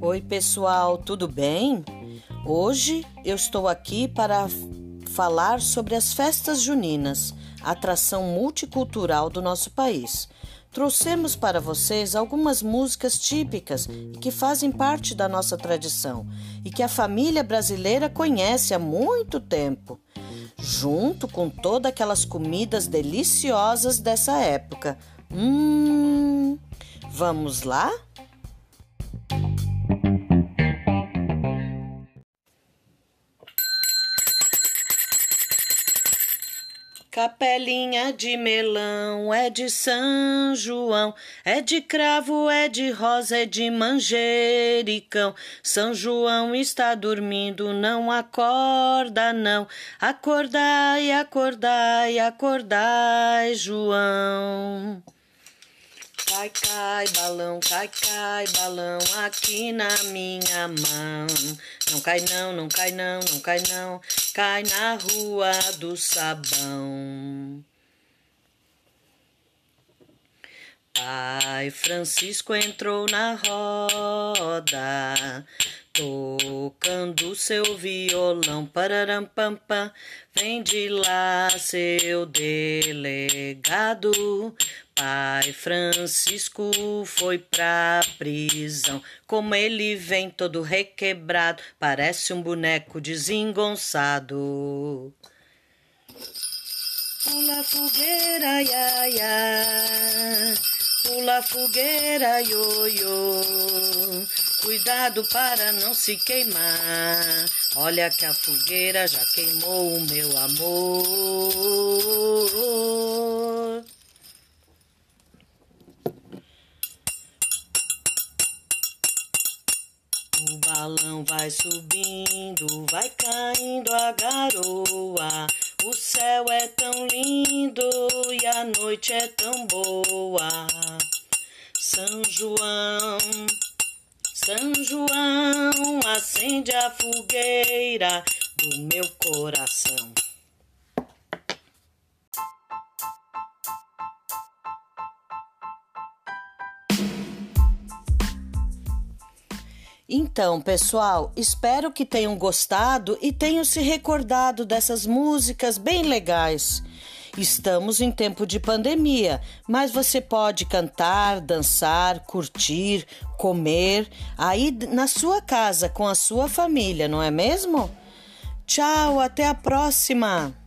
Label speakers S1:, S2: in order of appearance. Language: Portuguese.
S1: Oi, pessoal, tudo bem? Hoje eu estou aqui para falar sobre as festas juninas, atração multicultural do nosso país. Trouxemos para vocês algumas músicas típicas que fazem parte da nossa tradição e que a família brasileira conhece há muito tempo, junto com todas aquelas comidas deliciosas dessa época. Hum, vamos lá? Capelinha de melão é de São João, é de cravo, é de rosa, é de manjericão. São João está dormindo, não acorda, não. Acordai, acordai, acordai, João. Cai, cai, balão, cai, cai, balão aqui na minha mão. Não cai não, não cai não, não cai não, cai na rua do sabão. Pai Francisco entrou na roda, tocando seu violão, pararam pam pam, vem de lá seu delegado. Pai Francisco foi pra prisão, como ele vem todo requebrado, parece um boneco desengonçado. Pula fogueira, ia, ia. Pula fogueira, ioiô. Cuidado para não se queimar. Olha que a fogueira já queimou o meu amor. O balão vai subindo, vai caindo a garoa. O céu é tão lindo e a noite é tão boa. São João, São João, acende a fogueira do meu coração. Então, pessoal, espero que tenham gostado e tenham se recordado dessas músicas bem legais. Estamos em tempo de pandemia, mas você pode cantar, dançar, curtir, comer aí na sua casa com a sua família, não é mesmo? Tchau, até a próxima!